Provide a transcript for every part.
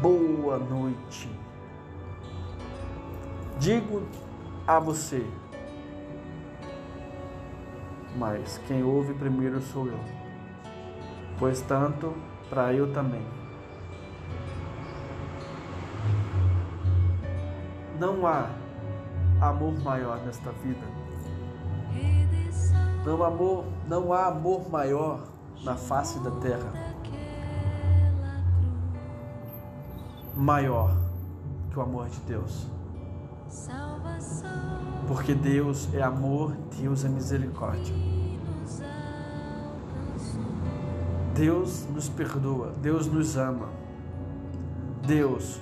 boa noite. Digo a você, mas quem ouve primeiro sou eu, pois tanto para eu também. Não há amor maior nesta vida. Não, amor, não há amor maior na face da terra. Maior que o amor de Deus. Porque Deus é amor, Deus é misericórdia. Deus nos perdoa, Deus nos ama. Deus,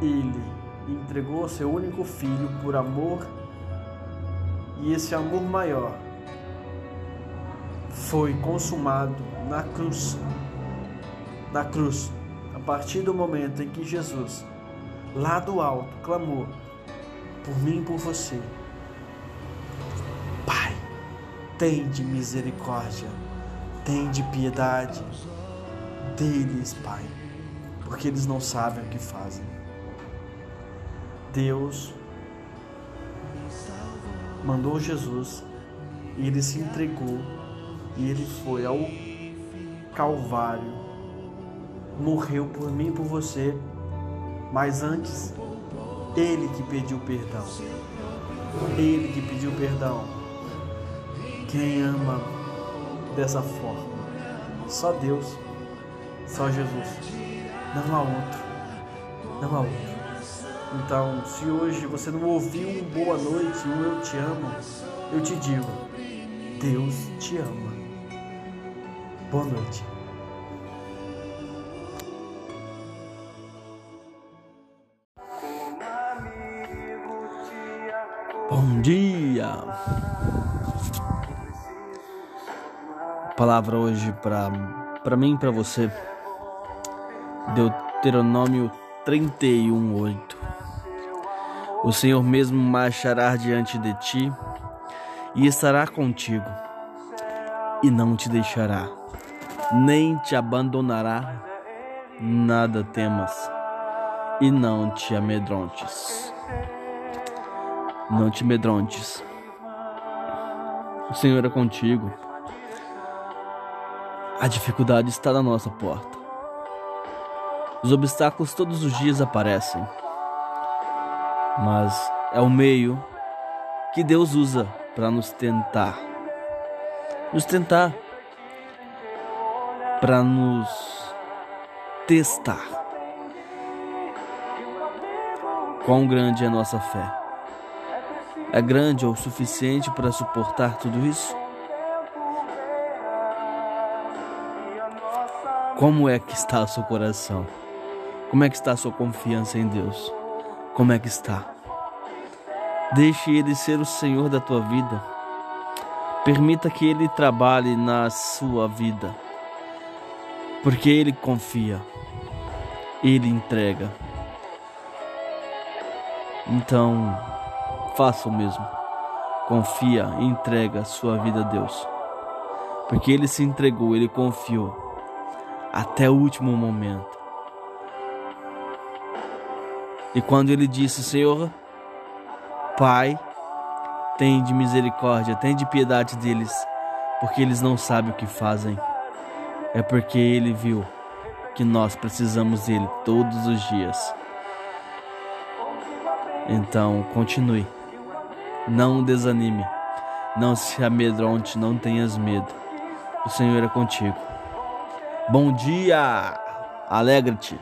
Ele entregou seu único filho por amor e esse amor maior foi consumado na cruz. Na cruz, a partir do momento em que Jesus, lá do alto, clamou por mim e por você: Pai, tem de misericórdia, tem de piedade deles, Pai, porque eles não sabem o que fazem. Deus mandou Jesus e ele se entregou e ele foi ao Calvário, morreu por mim e por você, mas antes, ele que pediu perdão. Ele que pediu perdão. Quem ama dessa forma? Só Deus, só Jesus. Não há outro. Não há outro. Então, se hoje você não ouviu um boa noite, um eu te amo, eu te digo, Deus te ama. Boa noite. Bom dia. Palavra hoje para mim e para você. Deuteronômio 31:8. O Senhor mesmo marchará diante de ti e estará contigo, e não te deixará, nem te abandonará. Nada temas, e não te amedrontes. Não te amedrontes. O Senhor é contigo. A dificuldade está na nossa porta. Os obstáculos todos os dias aparecem mas é o meio que Deus usa para nos tentar. Nos tentar para nos testar. Quão grande é nossa fé? É grande ou suficiente para suportar tudo isso? Como é que está o seu coração? Como é que está a sua confiança em Deus? Como é que está? Deixe Ele ser o Senhor da tua vida. Permita que Ele trabalhe na sua vida. Porque Ele confia. Ele entrega. Então, faça o mesmo. Confia e entrega sua vida a Deus. Porque Ele se entregou, Ele confiou até o último momento. E quando ele disse: Senhor, Pai, tem de misericórdia, tem de piedade deles, porque eles não sabem o que fazem. É porque ele viu que nós precisamos dele todos os dias. Então, continue. Não desanime. Não se amedronte, não tenhas medo. O Senhor é contigo. Bom dia! Alegre-te.